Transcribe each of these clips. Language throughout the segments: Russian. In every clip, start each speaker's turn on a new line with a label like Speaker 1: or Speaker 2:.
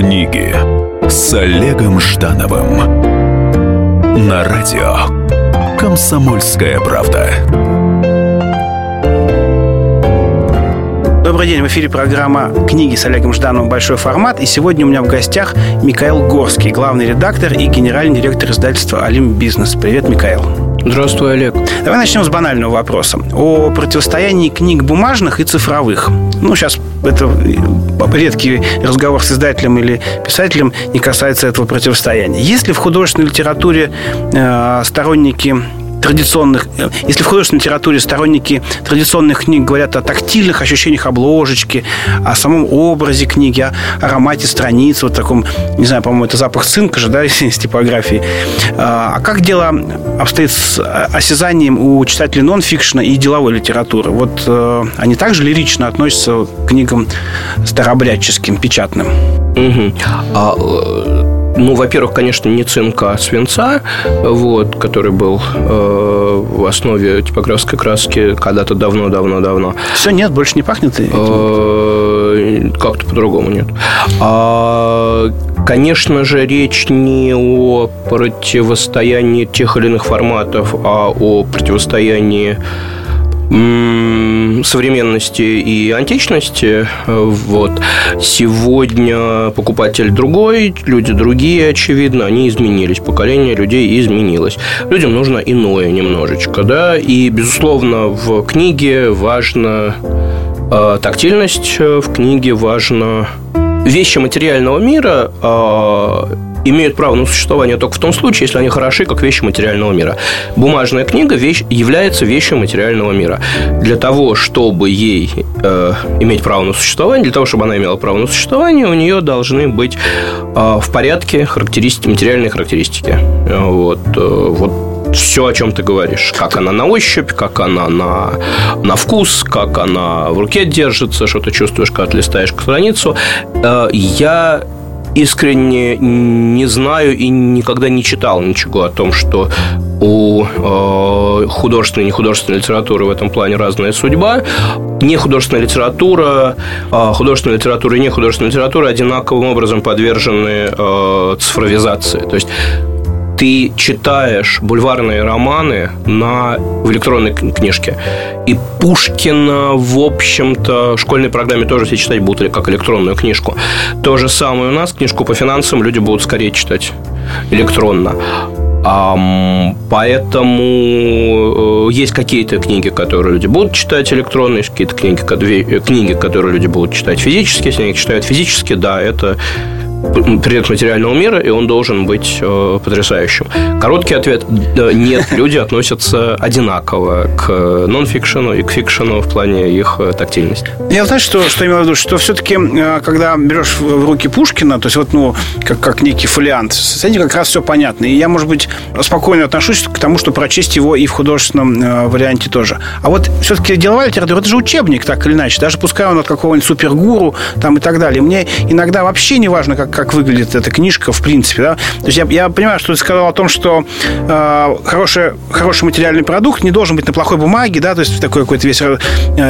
Speaker 1: Книги с Олегом Ждановым на радио Комсомольская правда.
Speaker 2: Добрый день, в эфире программа «Книги с Олегом Ждановым. Большой формат». И сегодня у меня в гостях Михаил Горский, главный редактор и генеральный директор издательства «Олимп Бизнес». Привет, Михаил.
Speaker 3: Здравствуй, Олег.
Speaker 2: Давай начнем с банального вопроса. О противостоянии книг бумажных и цифровых. Ну, сейчас это редкий разговор с издателем или писателем не касается этого противостояния. Есть ли в художественной литературе э, сторонники традиционных, э, если в художественной литературе сторонники традиционных книг говорят о тактильных ощущениях обложечки, о самом образе книги, о аромате страниц, вот таком, не знаю, по-моему, это запах цинка же, да, из типографии. А, а как дело обстоит с осязанием у читателей нон-фикшена и деловой литературы? Вот э, они также лирично относятся к книгам старообрядческим, печатным?
Speaker 3: Угу. А ну, во-первых, конечно, не цинка, а свинца, вот, который был э, в основе типографской краски когда-то давно-давно-давно.
Speaker 2: Все, нет, больше не пахнет?
Speaker 3: Э, как-то по-другому нет. А, конечно же, речь не о противостоянии тех или иных форматов, а о противостоянии современности и античности. Вот. Сегодня покупатель другой, люди другие, очевидно, они изменились. Поколение людей изменилось. Людям нужно иное немножечко, да, и, безусловно, в книге важна э, тактильность, в книге важно вещи материального мира э, имеют право на существование только в том случае, если они хороши, как вещи материального мира. Бумажная книга вещь, является вещью материального мира. Для того, чтобы ей э, иметь право на существование, для того, чтобы она имела право на существование, у нее должны быть э, в порядке характеристики, материальные характеристики. Вот, э, вот все, о чем ты говоришь. Как она на ощупь, как она на, на вкус, как она в руке держится, что ты чувствуешь, когда ты листаешь страницу. Э, я искренне не знаю и никогда не читал ничего о том, что у э, художественной и нехудожественной литературы в этом плане разная судьба. Не художественная литература, э, художественная литература и нехудожественная литература одинаковым образом подвержены э, цифровизации. То есть ты читаешь бульварные романы на, в электронной книжке. И Пушкина, в общем-то, в школьной программе тоже все читать будут как электронную книжку. То же самое у нас, книжку по финансам люди будут скорее читать электронно. Um, поэтому э, есть какие-то книги, которые люди будут читать электронно, есть какие-то книги, книги, которые люди будут читать физически. Если они читают физически, да, это предмет материального мира, и он должен быть э, потрясающим. Короткий ответ – нет, люди относятся одинаково к нон-фикшену и к фикшену в плане их э, тактильности.
Speaker 2: Я знаю, что, что имел в виду, что все-таки, э, когда берешь в руки Пушкина, то есть вот, ну, как, как некий фолиант, с этим как раз все понятно. И я, может быть, спокойно отношусь к тому, что прочесть его и в художественном э, варианте тоже. А вот все-таки деловая литература – это же учебник, так или иначе. Даже пускай он от какого-нибудь супергуру там и так далее. Мне иногда вообще не важно, как как, выглядит эта книжка в принципе. Да? То есть я, я понимаю, что ты сказал о том, что э, хороший, хороший материальный продукт не должен быть на плохой бумаге, да, то есть такой какой-то весь э,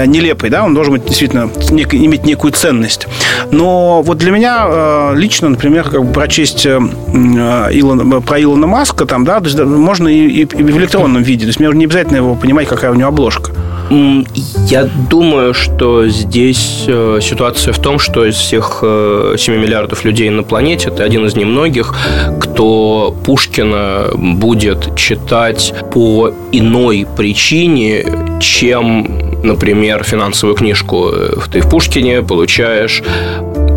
Speaker 2: нелепый, да, он должен быть действительно нек, иметь некую ценность. Но вот для меня э, лично, например, как бы прочесть э, Илона, про Илона Маска там, да, то есть, можно и, и, и в электронном виде. То есть мне не обязательно его понимать, какая у него обложка.
Speaker 3: Я думаю, что здесь э, ситуация в том, что из всех 7 э, миллиардов людей на планете ты один из немногих, кто Пушкина будет читать по иной причине, чем, например, финансовую книжку. Ты в Пушкине получаешь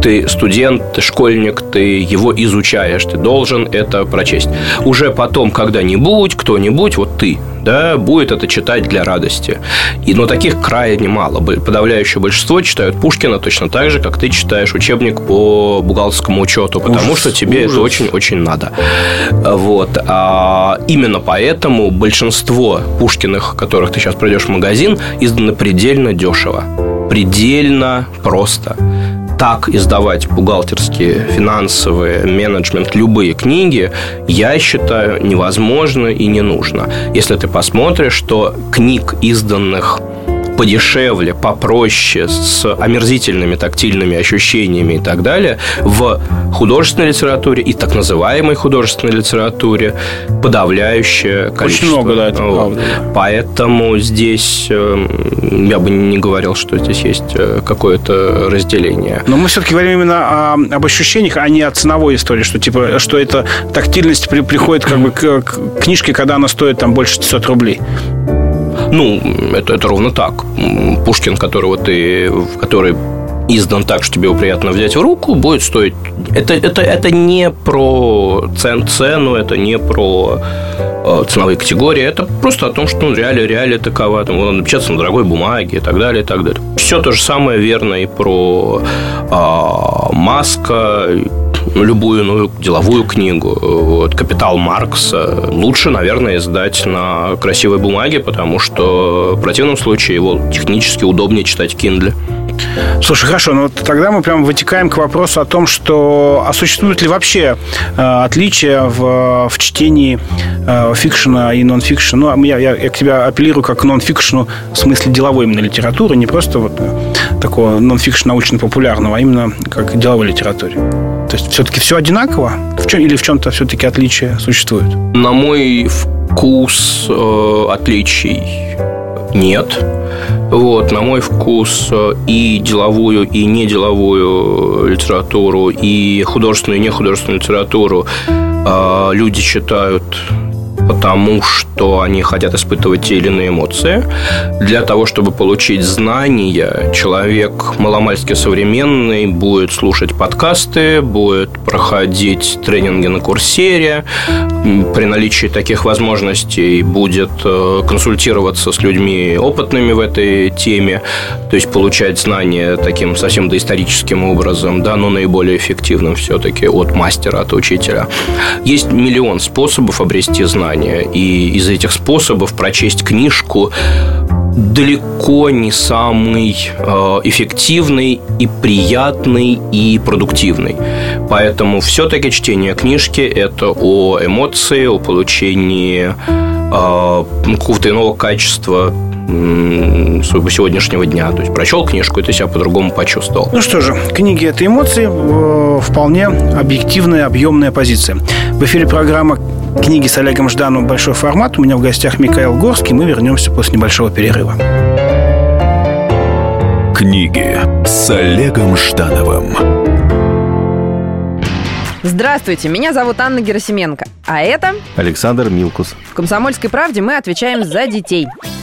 Speaker 3: ты студент, ты школьник, ты его изучаешь, ты должен это прочесть. Уже потом когда-нибудь, кто-нибудь, вот ты, да, будет это читать для радости. И, но таких крайне мало. Подавляющее большинство читают Пушкина точно так же, как ты читаешь учебник по бухгалтерскому учету, потому ужас, что тебе ужас. это очень-очень надо. Вот. А именно поэтому большинство Пушкиных, которых ты сейчас пройдешь в магазин, изданы предельно дешево. Предельно просто так издавать бухгалтерские, финансовые, менеджмент, любые книги, я считаю, невозможно и не нужно. Если ты посмотришь, что книг, изданных подешевле, попроще, с омерзительными тактильными ощущениями и так далее, в художественной литературе и так называемой художественной литературе подавляющее количество.
Speaker 2: Очень много, да, это вот. правда.
Speaker 3: Поэтому здесь э, я бы не говорил, что здесь есть э, какое-то разделение.
Speaker 2: Но мы все-таки говорим именно о, об ощущениях, а не о ценовой истории, что типа, что это тактильность при, приходит как бы к, к книжке, когда она стоит там больше 500 рублей.
Speaker 3: Ну, это, это ровно так. Пушкин, которого ты, который издан так, что тебе его приятно взять в руку, будет стоить... Это, это, это не про цен, цену, это не про э, ценовые категории, это просто о том, что ну, реалия, реалия такова, там, он напечататься на дорогой бумаге и так далее, и так далее. Все то же самое верно и про э, Маска, любую ну, деловую книгу. Вот, «Капитал Маркса» лучше, наверное, издать на красивой бумаге, потому что в противном случае его технически удобнее читать в Kindle.
Speaker 2: Слушай, хорошо, ну вот тогда мы прям вытекаем к вопросу о том, что а существует ли вообще э, отличия в, в чтении э, фикшена и нон-фикшена? Ну, а я, я, я к тебе апеллирую как к нон-фикшену в смысле деловой именно литературы, не просто вот э, такого нон-фикшена научно-популярного, а именно как деловой литературе. То есть все-таки все одинаково? В чем, или в чем-то все-таки отличия существуют?
Speaker 3: На мой вкус э, отличий нет. Вот, на мой вкус, э, и деловую, и неделовую литературу, и художественную, и нехудожественную литературу э, люди читают потому что они хотят испытывать те или иные эмоции. Для того, чтобы получить знания, человек маломальски современный будет слушать подкасты, будет проходить тренинги на курсере, при наличии таких возможностей будет э, консультироваться с людьми опытными в этой теме, то есть получать знания таким совсем доисторическим образом, да, но наиболее эффективным все-таки от мастера, от учителя. Есть миллион способов обрести знания знания. И из этих способов прочесть книжку далеко не самый э, эффективный и приятный и продуктивный. Поэтому все-таки чтение книжки это о эмоции, о получении э, какого-то иного качества своего сегодняшнего дня. То есть прочел книжку, и ты себя по-другому почувствовал.
Speaker 2: Ну что же, книги – это эмоции, э, вполне объективная, объемная позиция. В эфире программа книги с Олегом Ждановым «Большой формат». У меня в гостях Михаил Горский. Мы вернемся после небольшого перерыва.
Speaker 1: Книги с Олегом Ждановым.
Speaker 4: Здравствуйте, меня зовут Анна Герасименко, а это
Speaker 5: Александр Милкус.
Speaker 4: В «Комсомольской правде» мы отвечаем за детей –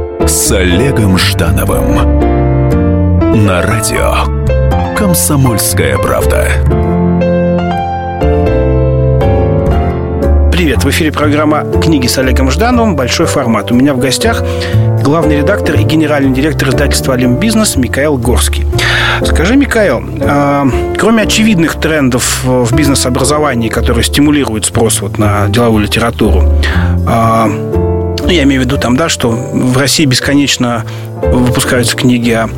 Speaker 1: с Олегом Ждановым на радио Комсомольская правда.
Speaker 2: Привет, в эфире программа «Книги с Олегом Ждановым. Большой формат». У меня в гостях главный редактор и генеральный директор издательства «Олимбизнес» Михаил Горский. Скажи, Михаил, э, кроме очевидных трендов в бизнес-образовании, которые стимулируют спрос вот на деловую литературу, э, ну, я имею в виду там, да, что в России бесконечно выпускаются книги о,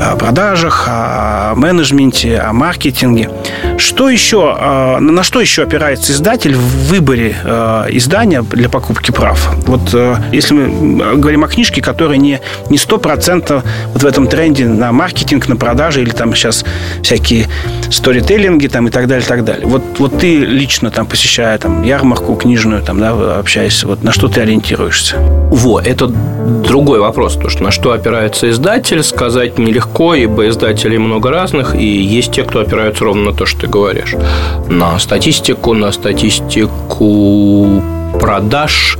Speaker 2: о продажах, о менеджменте, о маркетинге. Что еще, э, на что еще опирается издатель в выборе э, издания для покупки прав? Вот э, если мы говорим о книжке, которая не, не 100% вот в этом тренде на маркетинг, на продажи или там сейчас всякие сторителлинги там и так далее, и так далее. Вот, вот ты лично там посещая там ярмарку книжную, там, да, общаясь, вот на что ты ориентируешься?
Speaker 3: Во, это другой вопрос, то что на что опирается издатель, сказать нелегко, ибо издателей много разных, и есть те, кто опираются ровно на то, что ты говоришь. На статистику, на статистику продаж,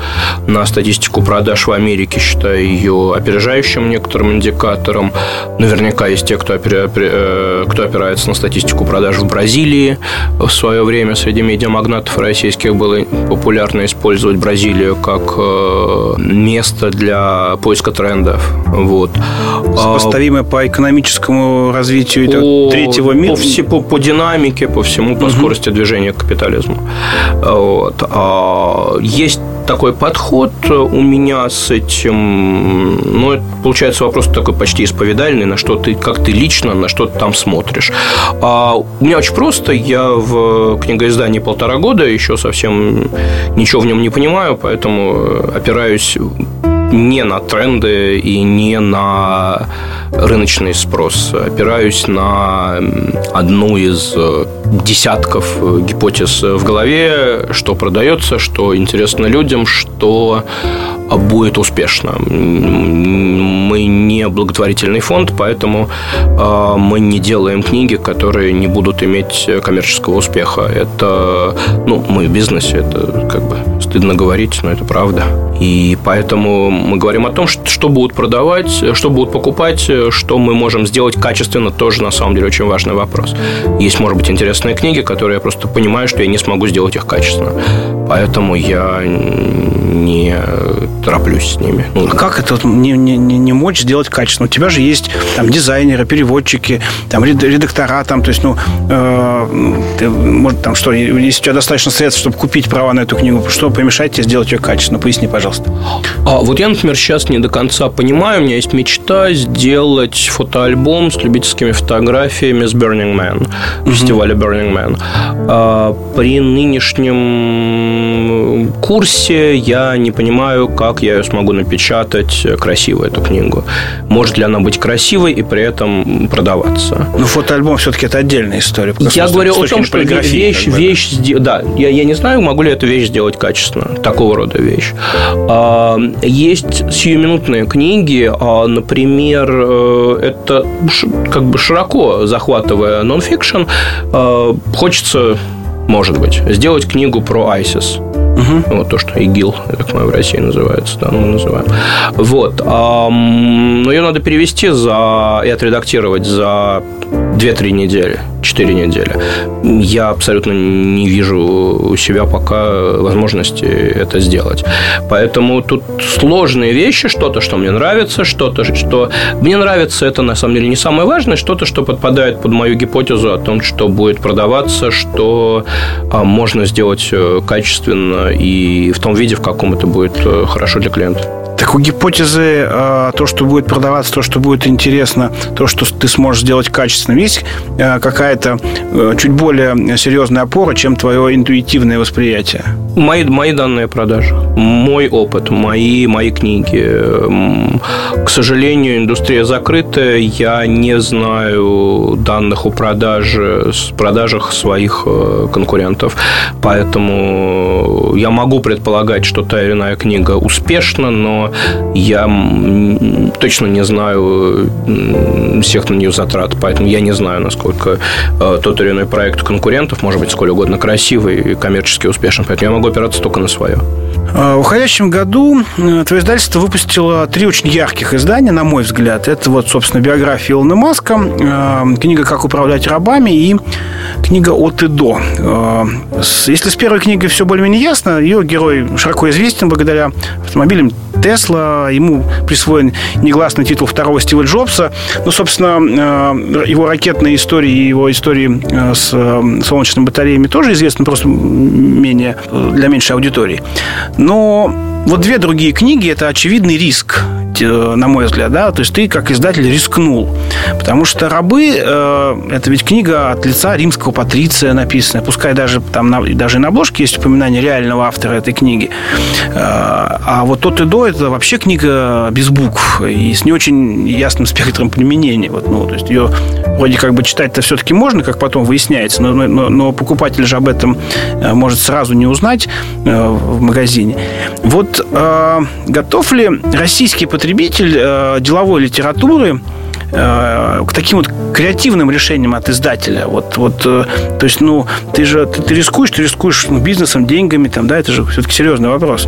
Speaker 3: на статистику продаж в Америке, считаю ее опережающим некоторым индикатором. Наверняка есть те, кто, опира, э, кто опирается на статистику продаж в Бразилии. В свое время среди медиамагнатов российских было популярно использовать Бразилию как э, место для поиска трендов. Вот.
Speaker 2: Сопоставимое по экономическому развитию по, третьего мира?
Speaker 3: По, все, по, по динамике, по всему, по угу. скорости движения к капитализму. Вот. Есть такой подход у меня с этим, ну, это получается вопрос такой почти исповедальный, на что ты, как ты лично, на что ты там смотришь. А у меня очень просто, я в книгоиздании полтора года, еще совсем ничего в нем не понимаю, поэтому опираюсь не на тренды и не на рыночный спрос. Опираюсь на одну из э, десятков э, гипотез в голове, что продается, что интересно людям, что будет успешно. Мы не благотворительный фонд, поэтому э, мы не делаем книги, которые не будут иметь коммерческого успеха. Это, ну, мы в бизнесе, это как бы стыдно говорить, но это правда. И поэтому мы говорим о том, что будут продавать, что будут покупать, что мы можем сделать качественно, тоже на самом деле очень важный вопрос. Есть, может быть, интересные книги, которые я просто понимаю, что я не смогу сделать их качественно. Поэтому я не тороплюсь с ними.
Speaker 2: Ну, а как это вот не, не, не мочь сделать качественно? У тебя же есть там дизайнеры, переводчики, там редактора, там, то есть, ну, э, ты, может, там что, если у тебя достаточно средств, чтобы купить права на эту книгу, что помешает тебе сделать ее качественно? Поясни, пожалуйста.
Speaker 3: А, вот я, например, сейчас не до конца понимаю, у меня есть мечта сделать фотоальбом с любительскими фотографиями с Burning Man, mm-hmm. фестиваля Burning Man. А, при нынешнем курсе я не понимаю, как я ее смогу напечатать красиво, эту книгу. Может ли она быть красивой и при этом продаваться?
Speaker 2: Ну, фотоальбом все-таки это отдельная история.
Speaker 3: Я говорю о том, что вещь, вещь, да, да я, я не знаю, могу ли эту вещь сделать качественно, такого рода вещь. А, есть сиюминутные книги, а, например, э, это как бы широко захватывая нонфикшн, а, хочется может быть, сделать книгу про ISIS. Угу. Вот то, что ИГИЛ, как мы в России называется, да, мы называем. Вот. Но ее надо перевести за и отредактировать за 2-3 недели, 4 недели. Я абсолютно не вижу у себя пока возможности это сделать. Поэтому тут сложные вещи, что-то, что мне нравится, что-то, что мне нравится, это на самом деле не самое важное, что-то, что подпадает под мою гипотезу о том, что будет продаваться, что а, можно сделать э, качественно и в том виде, в каком это будет э, хорошо для клиента.
Speaker 2: Так у гипотезы э, то, что будет продаваться, то, что будет интересно, то, что ты сможешь сделать качественно, есть э, какая-то э, чуть более серьезная опора, чем твое интуитивное восприятие?
Speaker 3: Мои, мои данные продажи, мой опыт, мои, мои книги. К сожалению, индустрия закрытая. Я не знаю данных о продаже, продажах своих конкурентов. Поэтому я могу предполагать, что та или иная книга успешна, но я точно не знаю всех на нее затрат, поэтому я не знаю, насколько э, тот или иной проект конкурентов может быть сколь угодно красивый и коммерчески успешен, поэтому я могу опираться только на свое.
Speaker 2: А, в уходящем году э, твое издательство выпустило три очень ярких издания, на мой взгляд. Это вот, собственно, биография Илона Маска, э, книга «Как управлять рабами» и книга «От и до». Если с первой книгой все более-менее ясно, ее герой широко известен благодаря автомобилям Тесла, ему присвоен негласный титул второго Стива Джобса. Ну, собственно, э, его ракетные истории и его истории э, с э, солнечными батареями тоже известны, просто менее для меньшей аудитории. Но вот две другие книги – это очевидный риск, на мой взгляд, да, то есть ты как издатель рискнул, потому что «Рабы» – это ведь книга от лица римского патриция написанная, пускай даже там на, даже на обложке есть упоминание реального автора этой книги, а вот «Тот и до» – это вообще книга без букв и с не очень ясным спектром применения, вот, ну, то есть ее вроде как бы читать-то все-таки можно, как потом выясняется, но, но, но покупатель же об этом э, может сразу не узнать э, в магазине. Вот э, готов ли российский потребитель деловой литературы э, к таким вот креативным решениям от издателя. Вот, вот, э, то есть, ну, ты же ты, ты рискуешь, ты рискуешь ну, бизнесом, деньгами, там, да, это же все-таки серьезный вопрос.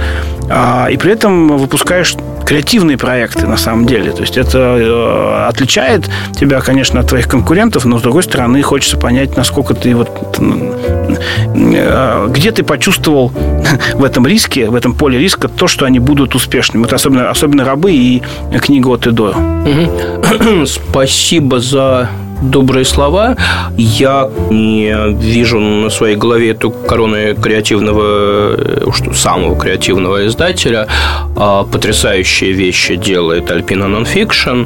Speaker 2: А, и при этом выпускаешь креативные проекты на самом деле. То есть это э, отличает тебя, конечно, от твоих конкурентов, но с другой стороны хочется понять, насколько ты вот э, где ты почувствовал в этом риске, в этом поле риска то, что они будут успешными. Вот особенно, особенно рабы и книга от Эдо.
Speaker 3: Спасибо за добрые слова. Я не вижу на своей голове эту корону креативного, э, что самого креативного издателя. А, потрясающие вещи делает Альпина Нонфикшн.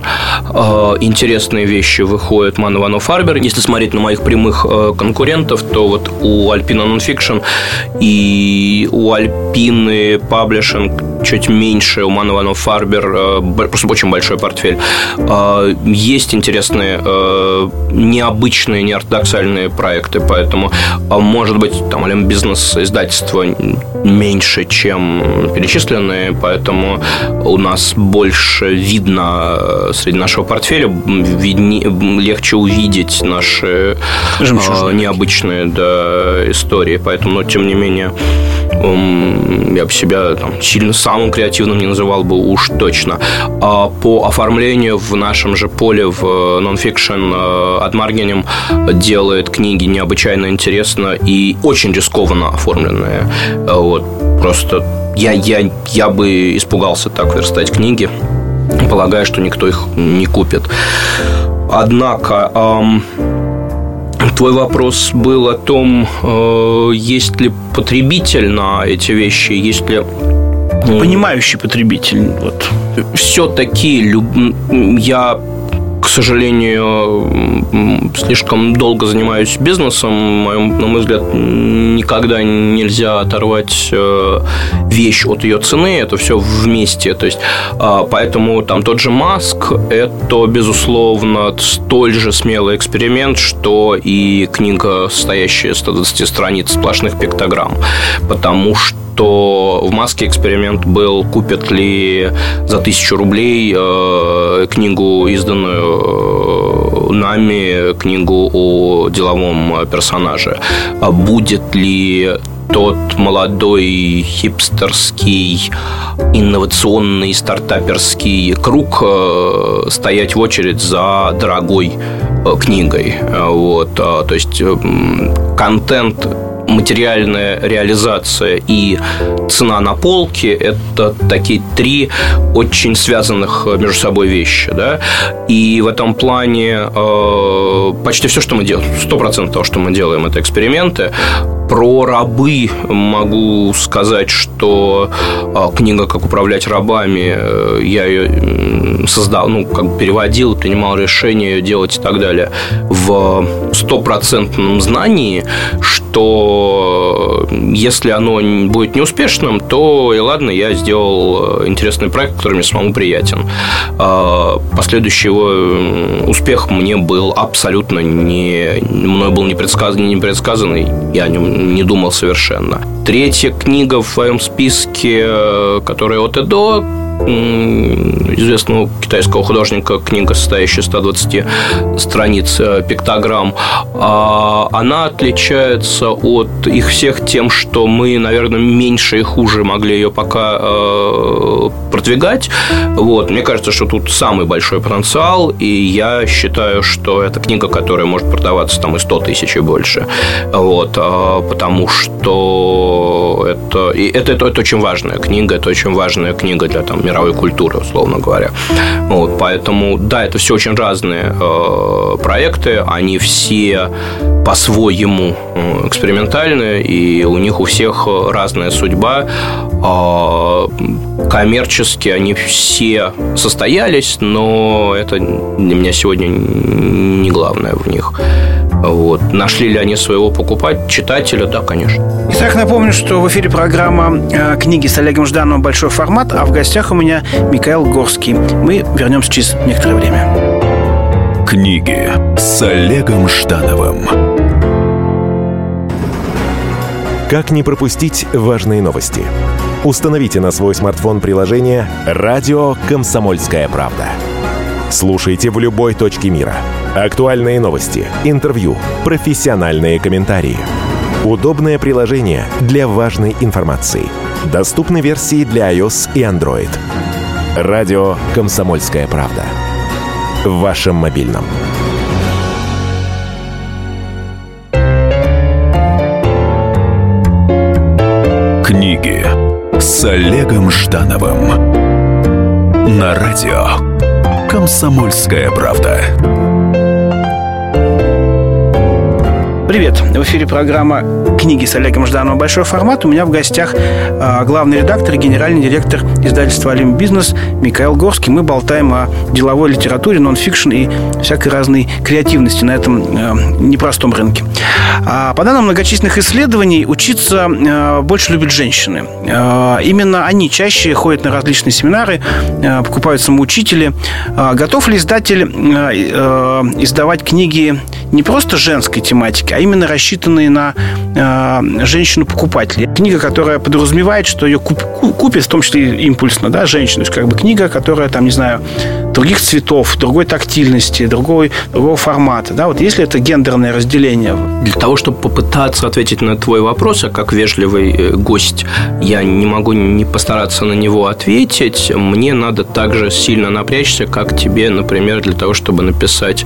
Speaker 3: А, интересные вещи выходят Манн Иванов Фарбер. Если смотреть на моих прямых э, конкурентов, то вот у Альпина Нонфикшн и у Альпины Паблишинг чуть меньше, у Манн Иванов Фарбер э, просто очень большой портфель. А, есть интересные необычные, неортодоксальные проекты, поэтому, а, может быть, там бизнес издательство меньше, чем перечисленные, поэтому у нас больше видно э, среди нашего портфеля, видни, легче увидеть наши э, необычные да, истории, поэтому, но тем не менее, я бы себя там, сильно самым креативным не называл бы уж точно. А по оформлению в нашем же поле в нонфикшн от Маргинем делает книги необычайно интересно и очень рискованно оформленные. Вот. Просто я, я, я бы испугался так верстать книги. Полагаю, что никто их не купит. Однако, эм, Твой вопрос был о том, э, есть ли потребитель на эти вещи, есть ли
Speaker 2: понимающий потребитель. Вот.
Speaker 3: Все-таки люб... я к сожалению, слишком долго занимаюсь бизнесом. На мой взгляд, никогда нельзя оторвать э, вещь от ее цены. Это все вместе. То есть, а, поэтому там тот же Маск – это, безусловно, столь же смелый эксперимент, что и книга, состоящая из 120 страниц сплошных пиктограмм. Потому что что в маске эксперимент был, купят ли за тысячу рублей э, книгу, изданную э, нами, книгу о деловом персонаже. А будет ли тот молодой хипстерский инновационный стартаперский круг э, стоять в очередь за дорогой книгой. Вот, то есть контент материальная реализация и цена на полке – это такие три очень связанных между собой вещи. Да? И в этом плане э, почти все, что мы делаем, 100% того, что мы делаем, это эксперименты. Про рабы могу сказать, что э, книга «Как управлять рабами», э, я ее создал, ну, как бы переводил, принимал решение ее делать и так далее в стопроцентном знании, что если оно будет неуспешным, то и ладно, я сделал э, интересный проект, который мне самому приятен. А, последующий его успех мне был абсолютно не... Мной был не предсказанный, не предсказанный. Я о нем не думал совершенно. Третья книга в своем списке, э, которая от и до, известного китайского художника, книга, состоящая из 120 страниц э, пиктограмм, а, она отличается от их всех тем, что мы, наверное, меньше и хуже могли ее пока э, продвигать. Вот. Мне кажется, что тут самый большой потенциал, и я считаю, что это книга, которая может продаваться там и 100 тысяч и больше. Вот. А, потому что и это, это, это очень важная книга, это очень важная книга для там, мировой культуры, условно говоря. Вот, поэтому, да, это все очень разные э, проекты, они все по-своему э, экспериментальные, и у них у всех разная судьба. Э, коммерчески они все состоялись, но это для меня сегодня не главное в них. Вот. Нашли ли они своего покупать читателя? Да, конечно.
Speaker 2: Итак, напомню, что в эфире программа э, «Книги с Олегом Ждановым. Большой формат», а в гостях у меня Михаил Горский. Мы вернемся через некоторое время.
Speaker 1: Книги с Олегом Ждановым.
Speaker 6: Как не пропустить важные новости? Установите на свой смартфон приложение «Радио Комсомольская правда». Слушайте в любой точке мира. Актуальные новости, интервью, профессиональные комментарии. Удобное приложение для важной информации. Доступны версии для iOS и Android. Радио «Комсомольская правда». В вашем мобильном.
Speaker 1: Книги с Олегом Ждановым на радио «Комсомольская правда».
Speaker 2: Привет! В эфире программа «Книги с Олегом Ждановым. Большой формат». У меня в гостях э, главный редактор и генеральный директор издательства «Олимп Бизнес» Михаил Горский. Мы болтаем о деловой литературе, нон-фикшн и всякой разной креативности на этом э, непростом рынке. А по данным многочисленных исследований, учиться больше любят женщины. Именно они чаще ходят на различные семинары, покупают самоучители. Готов ли издатель издавать книги не просто женской тематики, а именно рассчитанные на э, женщину-покупателя. Книга, которая подразумевает, что ее куп, купит, в том числе импульсно, да, женщина. То есть, как бы книга, которая, там, не знаю, других цветов, другой тактильности, другой, другого формата. Да? Вот если это гендерное разделение.
Speaker 3: Для того, чтобы попытаться ответить на твой вопрос, а как вежливый э, гость, я не могу не постараться на него ответить, мне надо также сильно напрячься, как тебе, например, для того, чтобы написать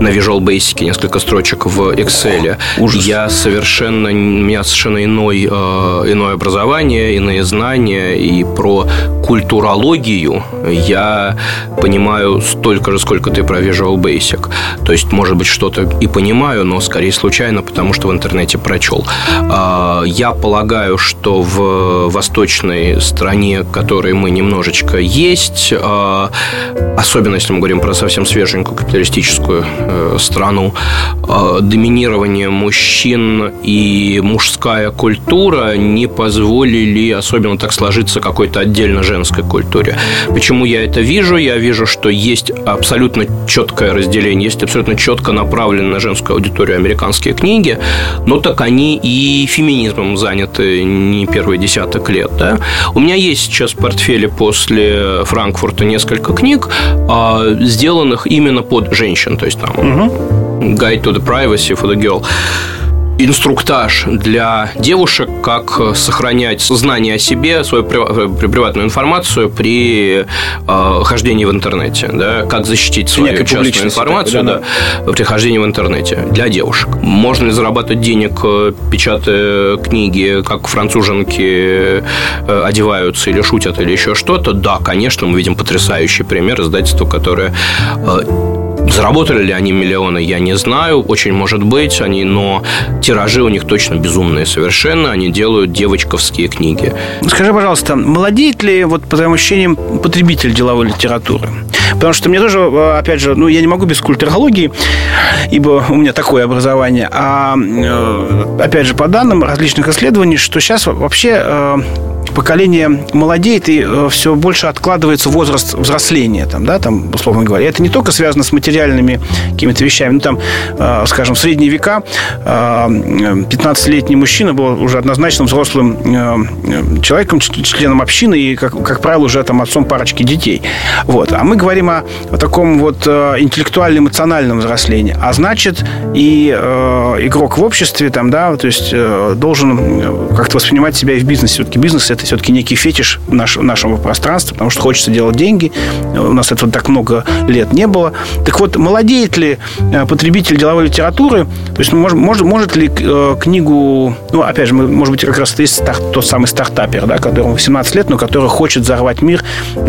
Speaker 3: на Visual Basic несколько строчек в Excel.
Speaker 2: Ужас.
Speaker 3: Я совершенно, у меня совершенно иной, э, иное образование, иные знания, и про культурологию я понимаю столько же, сколько ты про Visual Basic. То есть, может быть, что-то и понимаю, но скорее случайно, потому что в интернете прочел. А, Я полагаю, что в восточной стране, которой мы немножечко есть, а, особенно если мы говорим про совсем свеженькую капиталистическую э, страну, доминирование мужчин и мужская культура не позволили особенно так сложиться какой-то отдельно женской культуре. Почему я это вижу? Я вижу, что есть абсолютно четкое разделение, есть абсолютно четко направленные на женскую аудиторию американские книги, но так они и феминизмом заняты не первый десяток лет. Да? У меня есть сейчас в портфеле после Франкфурта несколько книг, а, сделанных именно под женщин, то есть там Guide to the Privacy for the Girl инструктаж для девушек, как сохранять знание о себе, свою при- приватную информацию при э, хождении в интернете, да, как защитить свою
Speaker 2: Некой
Speaker 3: частную информацию
Speaker 2: такой,
Speaker 3: да, при хождении в интернете для девушек. Можно ли зарабатывать денег, э, печатая книги, как француженки э, одеваются или шутят, или еще что-то? Да, конечно, мы видим потрясающий пример издательства, которое э, Заработали ли они миллионы, я не знаю. Очень может быть, они, но тиражи у них точно безумные совершенно. Они делают девочковские книги.
Speaker 2: Скажи, пожалуйста, молодеет ли, вот по твоим ощущениям, потребитель деловой литературы? Потому что мне тоже, э, опять же, ну, я не могу без культурологии, ибо у меня такое образование. А, э, опять же, по данным различных исследований, что сейчас вообще э, поколение молодеет и э, все больше откладывается возраст взросления, там, да, там, условно говоря. Это не только связано с материальными какими-то вещами. Ну, там, э, скажем, в средние века э, 15-летний мужчина был уже однозначно взрослым э, человеком, членом общины и, как, как правило, уже там отцом парочки детей. Вот. А мы говорим о, о таком вот э, интеллектуально-эмоциональном взрослении. А значит, и э, игрок в обществе, там, да, то есть э, должен э, как-то воспринимать себя и в бизнесе. Все-таки бизнес – это все-таки некий фетиш наш, нашего пространства, потому что хочется делать деньги. У нас этого так много лет не было. Так вот, молодеет ли э, потребитель деловой литературы? То есть, может, может, может ли э, книгу... Ну, опять же, мы, может быть, как раз это и старт, тот самый стартапер, да, которому 18 лет, но который хочет взорвать мир,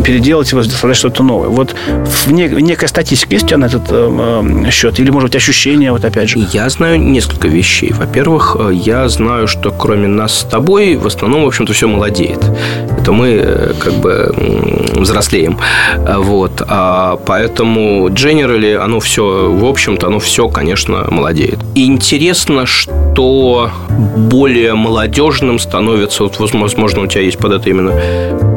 Speaker 2: переделать его, создать что-то новое. Вот в не- некая статистика есть у тебя на этот э, счет? Или, может быть, ощущения, вот опять же?
Speaker 3: Я знаю несколько вещей. Во-первых, э, я знаю, что кроме нас с тобой, в основном, в общем-то, все молодеет. Это мы э, как бы взрослеем. А, Вот. А поэтому generally оно все, в общем-то, оно все, конечно, молодеет. Интересно, что более молодежным становится, вот, возможно, у тебя есть под это именно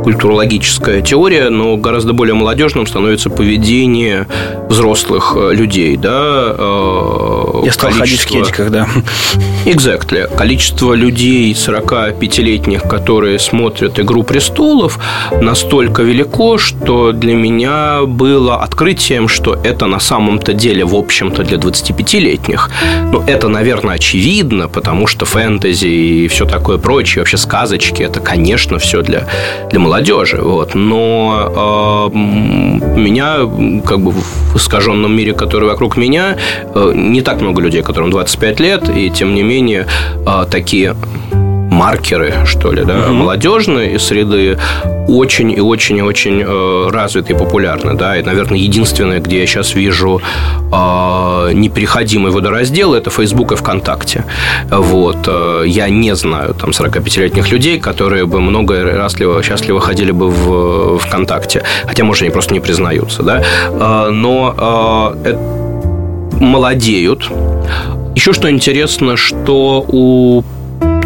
Speaker 3: культурологическая теория, но гораздо более молодежным становится поведение взрослых э, людей, да. э,
Speaker 2: Я стал ходить в кедиках, да.
Speaker 3: Exactly. Количество людей 45-летних, которые смотрят «Игру престолов», настолько велико, что для меня было открытием, что это на самом-то деле, в общем-то, для 25-летних. Ну, это, наверное, очевидно, потому что фэнтези и все такое прочее, вообще сказочки, это, конечно, все для, для молодежи. Вот. Но э, меня, как бы в искаженном мире, который вокруг меня, э, не так много людей, которым 25 лет, и тем не менее э, такие маркеры, что ли, да, угу. молодежные среды очень и очень и очень э, развиты и популярны, да, и, наверное, единственное, где я сейчас вижу э, непереходимый водораздел, это Facebook и ВКонтакте. Вот. Э, я не знаю там 45-летних людей, которые бы много расливо, счастливо ходили бы в ВКонтакте, хотя, может, они просто не признаются, да, э, но э, молодеют. Еще что интересно, что у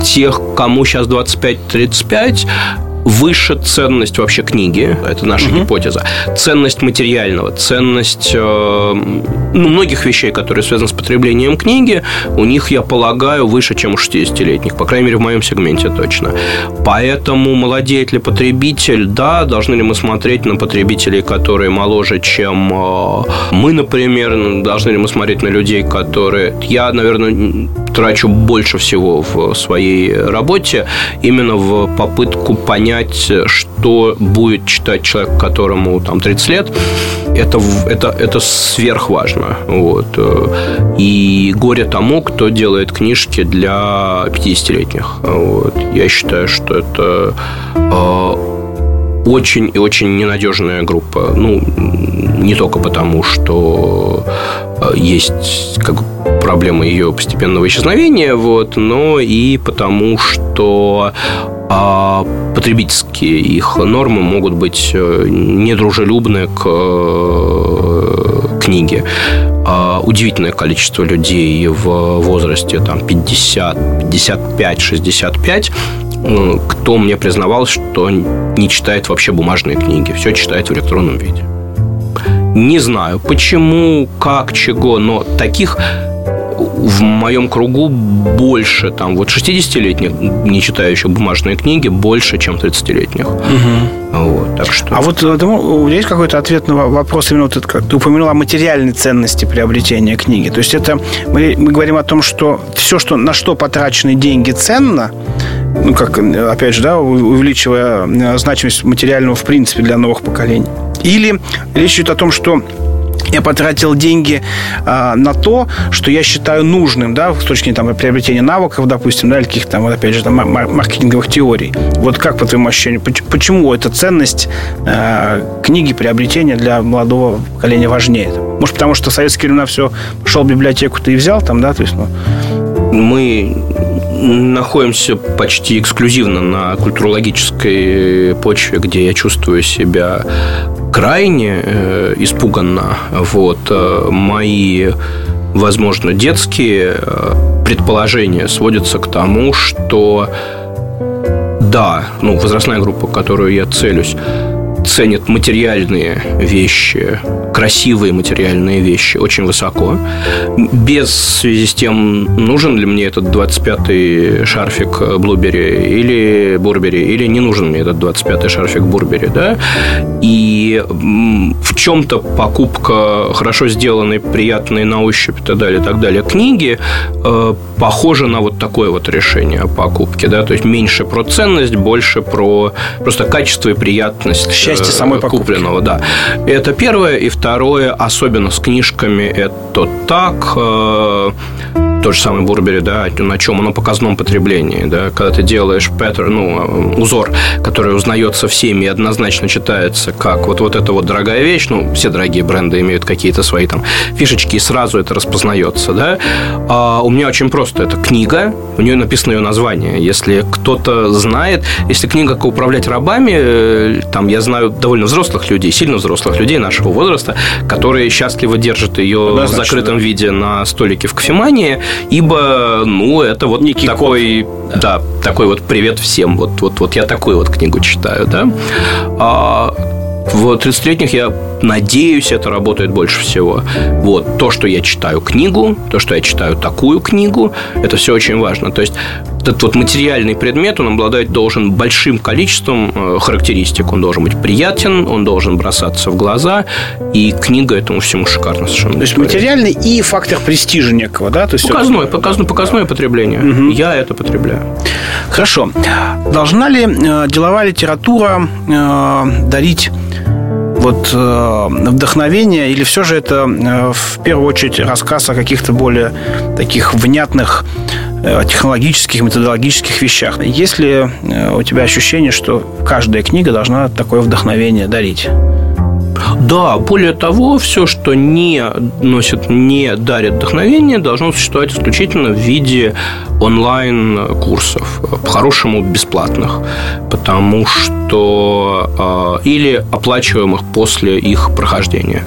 Speaker 3: тех, кому сейчас 25-35, выше ценность вообще книги, это наша угу. гипотеза, ценность материального, ценность э, ну, многих вещей, которые связаны с потреблением книги, у них, я полагаю, выше, чем у 60-летних, по крайней мере, в моем сегменте точно. Поэтому молодеет ли потребитель? Да, должны ли мы смотреть на потребителей, которые моложе, чем э, мы, например, должны ли мы смотреть на людей, которые... Я, наверное, трачу больше всего в своей работе именно в попытку понять, понять, что будет читать человек, которому там 30 лет, это, это, это сверхважно. Вот. И горе тому, кто делает книжки для 50-летних. Вот. Я считаю, что это э, очень и очень ненадежная группа. Ну, не только потому, что э, есть как проблема ее постепенного исчезновения, вот, но и потому, что а потребительские их нормы могут быть э, недружелюбны к э, книге. А удивительное количество людей в возрасте там, 50, 55, 65 кто мне признавал, что не читает вообще бумажные книги, все читает в электронном виде. Не знаю, почему, как, чего, но таких в моем кругу больше, там, вот 60-летних, не читающих бумажные книги, больше, чем 30-летних. Угу.
Speaker 2: Вот, так что... А вот э, у есть какой-то ответ на вопрос, именно вот это, как ты упомянул о материальной ценности приобретения книги? То есть это мы, мы говорим о том, что все, что, на что потрачены деньги, ценно, ну, как, опять же, да, увеличивая э, значимость материального в принципе для новых поколений. Или речь идет о том, что я потратил деньги а, на то, что я считаю нужным, да, с точки там, приобретения навыков, допустим, да, или каких-то там, опять же, там, маркетинговых теорий. Вот как, по твоему ощущению, почему эта ценность а, книги, приобретения для молодого поколения важнее? Может, потому что в советские времена все, пошел в библиотеку, ты и взял там, да, то есть, ну...
Speaker 3: Мы находимся почти эксклюзивно на культурологической почве, где я чувствую себя крайне э, испуганно. Вот, э, мои, возможно, детские э, предположения сводятся к тому, что да, ну, возрастная группа, которую я целюсь, ценит материальные вещи, красивые материальные вещи очень высоко. Без связи с тем, нужен ли мне этот 25-й шарфик Блубери или Бурбери, или не нужен мне этот 25-й шарфик Бурбери, да? И в чем-то покупка хорошо сделанной, приятной на ощупь и так далее, и так далее книги э, похожа на вот такое вот решение о покупке, да? То есть меньше про ценность, больше про просто качество и приятность.
Speaker 2: Счастье части самой покупки.
Speaker 3: Купленного, да. Это первое. И второе, особенно с книжками, это так э, тот же самый Бурбери, да, на чем? На показном потреблении, да, когда ты делаешь паттерн, ну, узор, который узнается всеми и однозначно читается как вот, вот эта вот дорогая вещь, ну, все дорогие бренды имеют какие-то свои там фишечки, и сразу это распознается, да. А у меня очень просто, это книга, у нее написано ее название. Если кто-то знает, если книга «Как управлять рабами», э, там, я знаю довольно взрослых людей, сильно взрослых людей нашего возраста, которые счастливо держат ее в закрытом да. виде на столике в кофемании, ибо, ну, это вот Некий такой, да. да, такой вот привет всем. Вот, вот, вот я такую вот книгу читаю, да. А, в 30-летних я надеюсь, это работает больше всего. Вот то, что я читаю книгу, то, что я читаю такую книгу, это все очень важно. То есть этот вот материальный предмет, он обладать должен большим количеством э, характеристик. Он должен быть приятен, он должен бросаться в глаза, и книга этому всему шикарно совершенно.
Speaker 2: То есть материальный и фактор престижа некого, да? То есть
Speaker 3: показное, показное, показное потребление. Угу. Я это потребляю.
Speaker 2: Хорошо. Должна ли э, деловая литература э, дарить вот э, вдохновение, или все же это э, в первую очередь рассказ о каких-то более таких внятных э, технологических, методологических вещах? Есть ли э, у тебя ощущение, что каждая книга должна такое вдохновение дарить?
Speaker 3: Да, более того, все, что не носит, не дарит вдохновение, должно существовать исключительно в виде онлайн-курсов, по-хорошему бесплатных, потому что э, или оплачиваемых после их прохождения.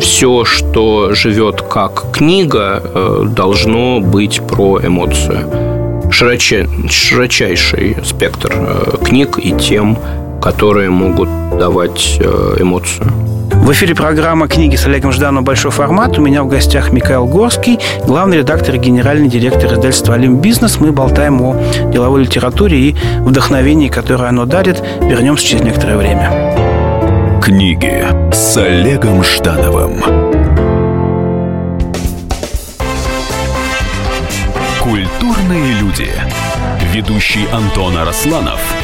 Speaker 3: Все, что живет как книга, э, должно быть про эмоцию. Широчай, широчайший спектр э, книг и тем, которые могут давать эмоцию.
Speaker 2: В эфире программа «Книги с Олегом Ждановым. Большой формат». У меня в гостях Михаил Горский, главный редактор и генеральный директор издательства «Олимп Бизнес». Мы болтаем о деловой литературе и вдохновении, которое оно дарит. Вернемся через некоторое время.
Speaker 1: Книги с Олегом Ждановым. Культурные люди. Ведущий Антон Арасланов –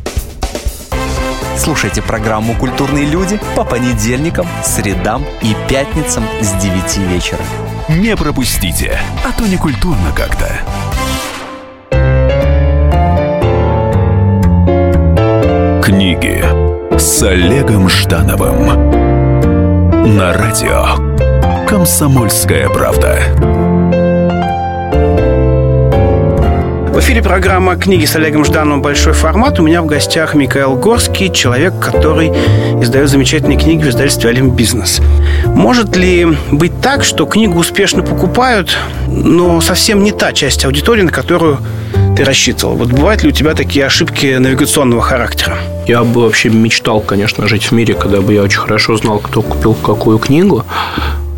Speaker 7: Слушайте программу «Культурные люди» по понедельникам, средам и пятницам с 9 вечера.
Speaker 1: Не пропустите, а то не культурно как-то. Книги с Олегом Ждановым на радио «Комсомольская правда».
Speaker 2: Эфире программа «Книги с Олегом Ждановым. Большой формат». У меня в гостях Михаил Горский, человек, который издает замечательные книги в издательстве «Олимп Бизнес». Может ли быть так, что книгу успешно покупают, но совсем не та часть аудитории, на которую ты рассчитывал? Вот бывают ли у тебя такие ошибки навигационного характера?
Speaker 3: Я бы вообще мечтал, конечно, жить в мире, когда бы я очень хорошо знал, кто купил какую книгу.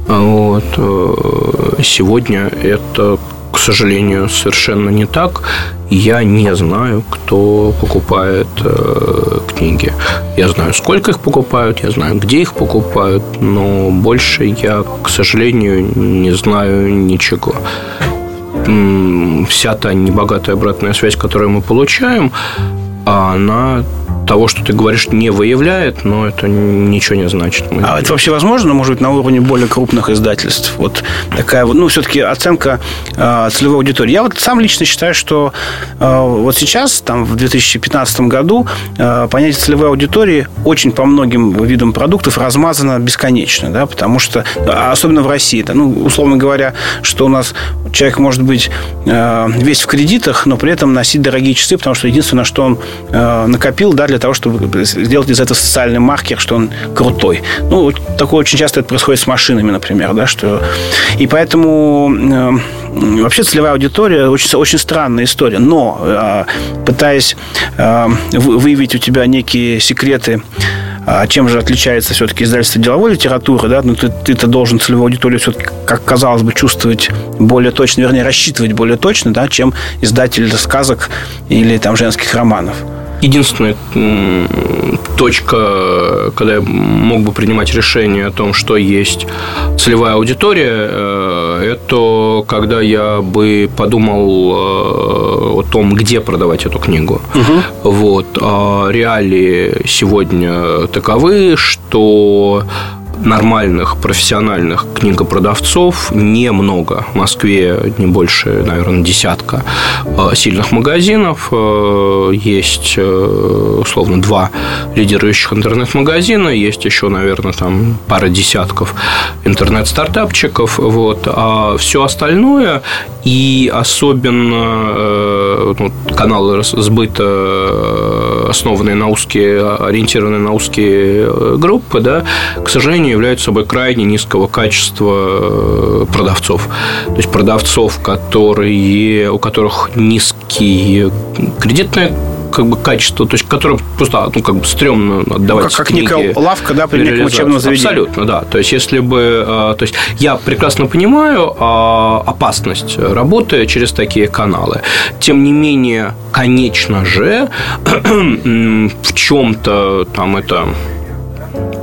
Speaker 3: Вот. Э, сегодня это к сожалению, совершенно не так. Я не знаю, кто покупает э, книги. Я знаю, сколько их покупают, я знаю, где их покупают, но больше я, к сожалению, не знаю ничего. Вся та небогатая обратная связь, которую мы получаем, она того, что ты говоришь, не выявляет, но это ничего не значит.
Speaker 2: Мы а это вообще возможно, может быть, на уровне более крупных издательств? Вот такая вот, ну, все-таки оценка э, целевой аудитории. Я вот сам лично считаю, что э, вот сейчас, там, в 2015 году, э, понятие целевой аудитории очень по многим видам продуктов размазано бесконечно, да, потому что, особенно в России, да, ну, условно говоря, что у нас человек может быть э, весь в кредитах, но при этом носить дорогие часы, потому что единственное, что он э, накопил, да, для того, чтобы сделать из этого социальный маркер, что он крутой. Ну, такое очень часто это происходит с машинами, например, да, что... И поэтому э, вообще целевая аудитория очень, очень странная история. Но, э, пытаясь выявить у тебя некие секреты а чем же отличается все-таки издательство деловой литературы, да? Ну, ты, ты-то должен целевую аудиторию все-таки, как казалось бы, чувствовать более точно, вернее, рассчитывать более точно, да, чем издатель сказок или там женских романов.
Speaker 3: Единственная точка, когда я мог бы принимать решение о том, что есть целевая аудитория, э, это когда я бы подумал э, о том, где продавать эту книгу. Угу. Вот. А реалии сегодня таковы, что нормальных профессиональных книгопродавцов немного. В Москве не больше, наверное, десятка э, сильных магазинов. Э, есть, э, условно, два лидирующих интернет-магазина. Есть еще, наверное, там пара десятков интернет-стартапчиков. Вот. А все остальное и особенно ну, каналы сбыта, основанные на узкие, ориентированные на узкие группы, да, к сожалению, являются собой крайне низкого качества э, продавцов. То есть продавцов, которые, у которых низкие кредитные как бы качество, то есть которым просто ну, как бы стрёмно отдавать
Speaker 2: ну, как, как некая лавка, да, при неком учебном заведении.
Speaker 3: Абсолютно, да. То есть, если бы... Э, то есть, я прекрасно понимаю э, опасность работы через такие каналы. Тем не менее, конечно же, в чем-то там это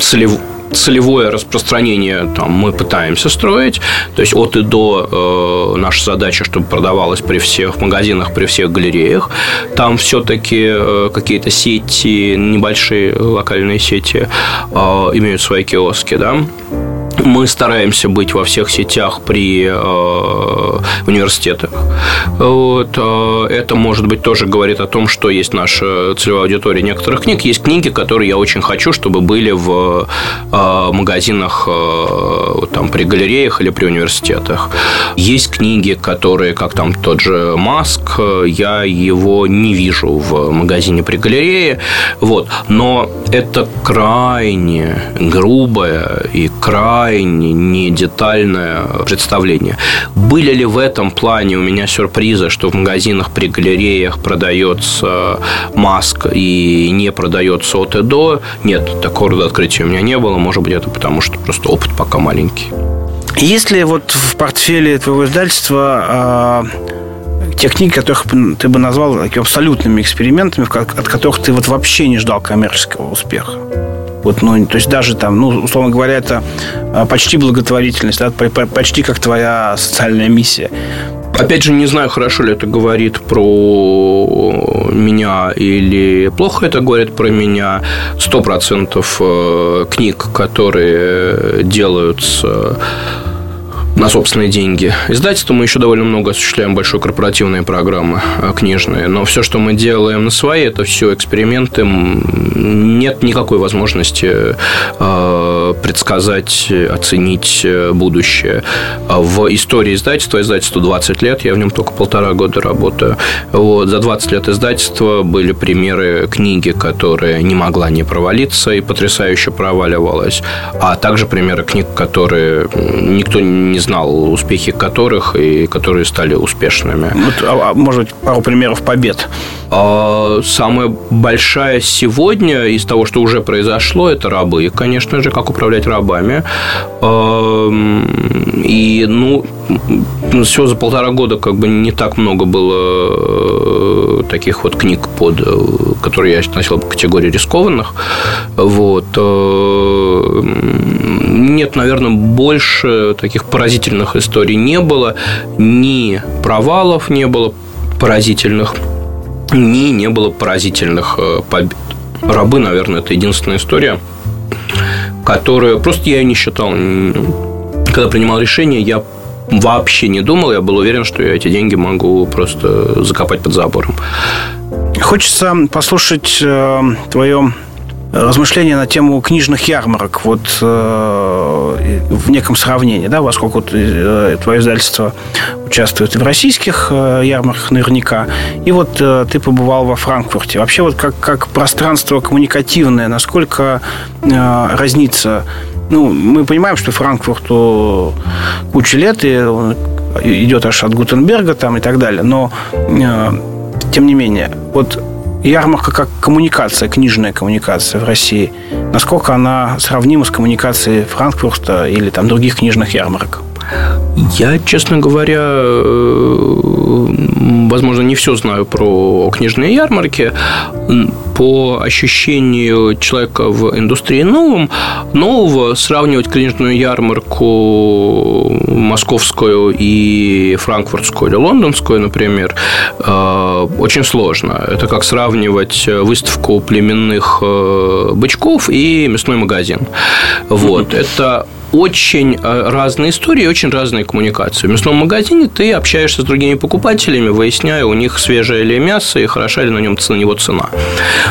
Speaker 3: целев, целевое распространение там, мы пытаемся строить. То есть от и до э, наша задача, чтобы продавалось при всех магазинах, при всех галереях. Там все-таки э, какие-то сети, небольшие локальные сети э, имеют свои киоски, да. Мы стараемся быть во всех сетях при э, университетах. Вот, э, это, может быть, тоже говорит о том, что есть наша целевая аудитория некоторых книг. Есть книги, которые я очень хочу, чтобы были в э, магазинах э, там, при галереях или при университетах. Есть книги, которые, как там тот же Маск, я его не вижу в магазине при галерее. Вот. Но это крайне грубое и крайне крайне не детальное представление. Были ли в этом плане у меня сюрпризы, что в магазинах при галереях продается маск и не продается от и до? Нет, такого открытия у меня не было. Может быть, это потому, что просто опыт пока маленький.
Speaker 2: Есть ли вот в портфеле твоего издательства э, те книги, которых ты бы назвал такими абсолютными экспериментами, от которых ты вот вообще не ждал коммерческого успеха? Вот, ну, то есть даже там, ну, условно говоря, это а, почти благотворительность, да, почти как твоя социальная миссия.
Speaker 3: Опять же, не знаю, хорошо ли это говорит про меня или плохо это говорит про меня. Сто процентов э, книг, которые делаются на собственные деньги. Издательство мы еще довольно много осуществляем большой корпоративные программы э, книжные, но все, что мы делаем на свои, это все эксперименты. Нет никакой возможности э, предсказать, оценить э, будущее. В истории издательства, издательству 20 лет, я в нем только полтора года работаю. Вот, за 20 лет издательства были примеры книги, которые не могла не провалиться и потрясающе проваливалась, а также примеры книг, которые никто не знал, успехи которых и которые стали успешными.
Speaker 2: Вот, а, а, может быть, пару примеров побед.
Speaker 3: А, самая большая сегодня из того, что уже произошло, это рабы. Конечно же, как управлять рабами. И, ну, всего за полтора года как бы не так много было э, таких вот книг, под, э, которые я относил к категории рискованных. Вот. Э, нет, наверное, больше таких поразительных историй не было. Ни провалов не было поразительных, ни не было поразительных побед. Рабы, наверное, это единственная история, которая... Просто я не считал. Когда принимал решение, я вообще не думал. Я был уверен, что я эти деньги могу просто закопать под забором.
Speaker 2: Хочется послушать э, твое размышления на тему книжных ярмарок, вот э, в неком сравнении, да, во сколько э, твое издательство участвует в российских э, ярмарках наверняка, и вот э, ты побывал во Франкфурте. Вообще вот как, как пространство коммуникативное, насколько э, разнится ну, мы понимаем, что Франкфурту куча лет, и он идет аж от Гутенберга там и так далее. Но, э, тем не менее, вот ярмарка как коммуникация, книжная коммуникация в России, насколько она сравнима с коммуникацией Франкфурта или там других книжных ярмарок?
Speaker 3: Я, честно говоря, э, возможно, не все знаю про книжные ярмарки. По ощущению человека в индустрии новым, нового сравнивать книжную ярмарку московскую и франкфуртскую или лондонскую, например, э, очень сложно. Это как сравнивать выставку племенных э, бычков и мясной магазин. Вот. Это очень э, разные истории, очень разные коммуникации. В мясном магазине ты общаешься с другими покупателями, выясняя у них свежее ли мясо и хороша ли на, нем, на него цена.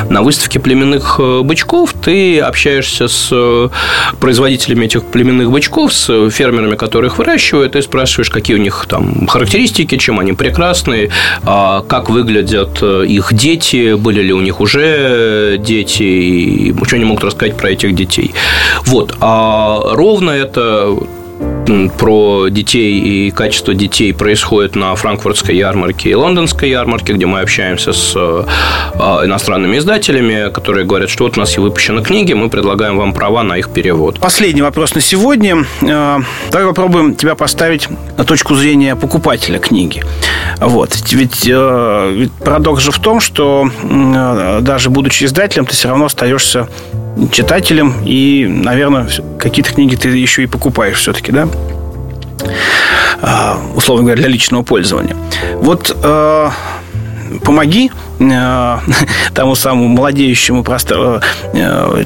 Speaker 3: На выставке племенных э, бычков ты общаешься с э, производителями этих племенных бычков, с фермерами, которые их выращивают, и спрашиваешь, какие у них там характеристики, чем они прекрасны, а как выглядят их дети, были ли у них уже дети, и что они могут рассказать про этих детей. Вот. А ровно Безусловно, это про детей и качество детей происходит на франкфуртской ярмарке и лондонской ярмарке, где мы общаемся с а, иностранными издателями, которые говорят, что вот у нас выпущены книги, мы предлагаем вам права на их перевод.
Speaker 2: Последний вопрос на сегодня. А, давай попробуем тебя поставить на точку зрения покупателя книги. Вот. Ведь, а, ведь парадокс же в том, что даже будучи издателем, ты все равно остаешься читателем, и, наверное, какие-то книги ты еще и покупаешь все-таки, да? А, условно говоря, для личного пользования. Вот э, помоги э, тому самому молодеющему э,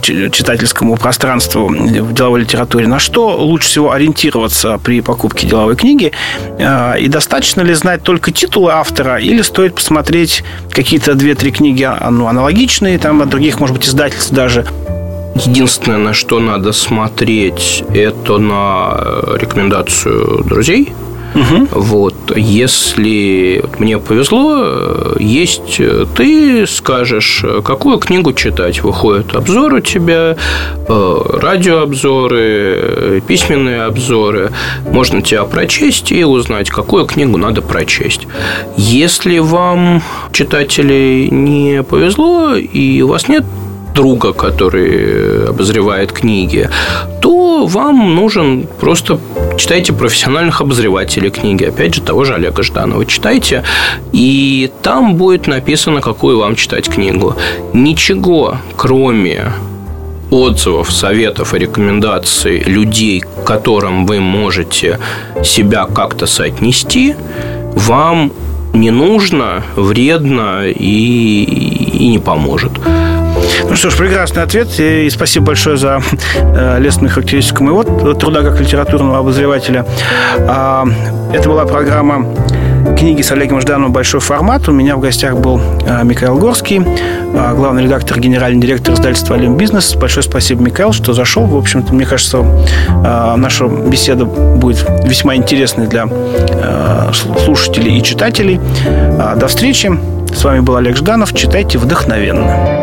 Speaker 2: читательскому пространству в деловой литературе, на что лучше всего ориентироваться при покупке деловой книги, и достаточно ли знать только титулы автора, или стоит посмотреть какие-то две-три книги ну, аналогичные, там от других, может быть, издательств даже,
Speaker 3: Единственное, на что надо смотреть, это на рекомендацию друзей. Угу. Вот, если вот мне повезло, есть ты скажешь, какую книгу читать. Выходят обзоры у тебя, э, радиообзоры, письменные обзоры. Можно тебя прочесть и узнать, какую книгу надо прочесть. Если вам, читатели, не повезло, и у вас нет друга, который обозревает книги, то вам нужен просто читайте профессиональных обозревателей книги, опять же, того же Олега Жданова. Читайте, и там будет написано, какую вам читать книгу. Ничего, кроме отзывов, советов и рекомендаций людей, к которым вы можете себя как-то соотнести, вам не нужно, вредно и, и не поможет.
Speaker 2: Ну что ж, прекрасный ответ. И спасибо большое за э, лестную характеристику моего труда как литературного обозревателя. А, это была программа книги с Олегом Ждановым «Большой формат». У меня в гостях был э, Михаил Горский, э, главный редактор, генеральный директор издательства «Олимп Бизнес». Большое спасибо, Михаил, что зашел. В общем-то, мне кажется, наша беседа будет весьма интересной для слушателей и читателей. До встречи. С вами был Олег Жданов. Читайте вдохновенно.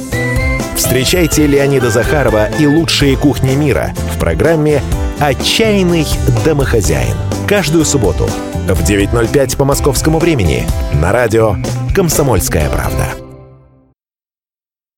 Speaker 6: Встречайте Леонида Захарова и лучшие кухни мира в программе «Отчаянный домохозяин». Каждую субботу в 9.05 по московскому времени на радио «Комсомольская правда».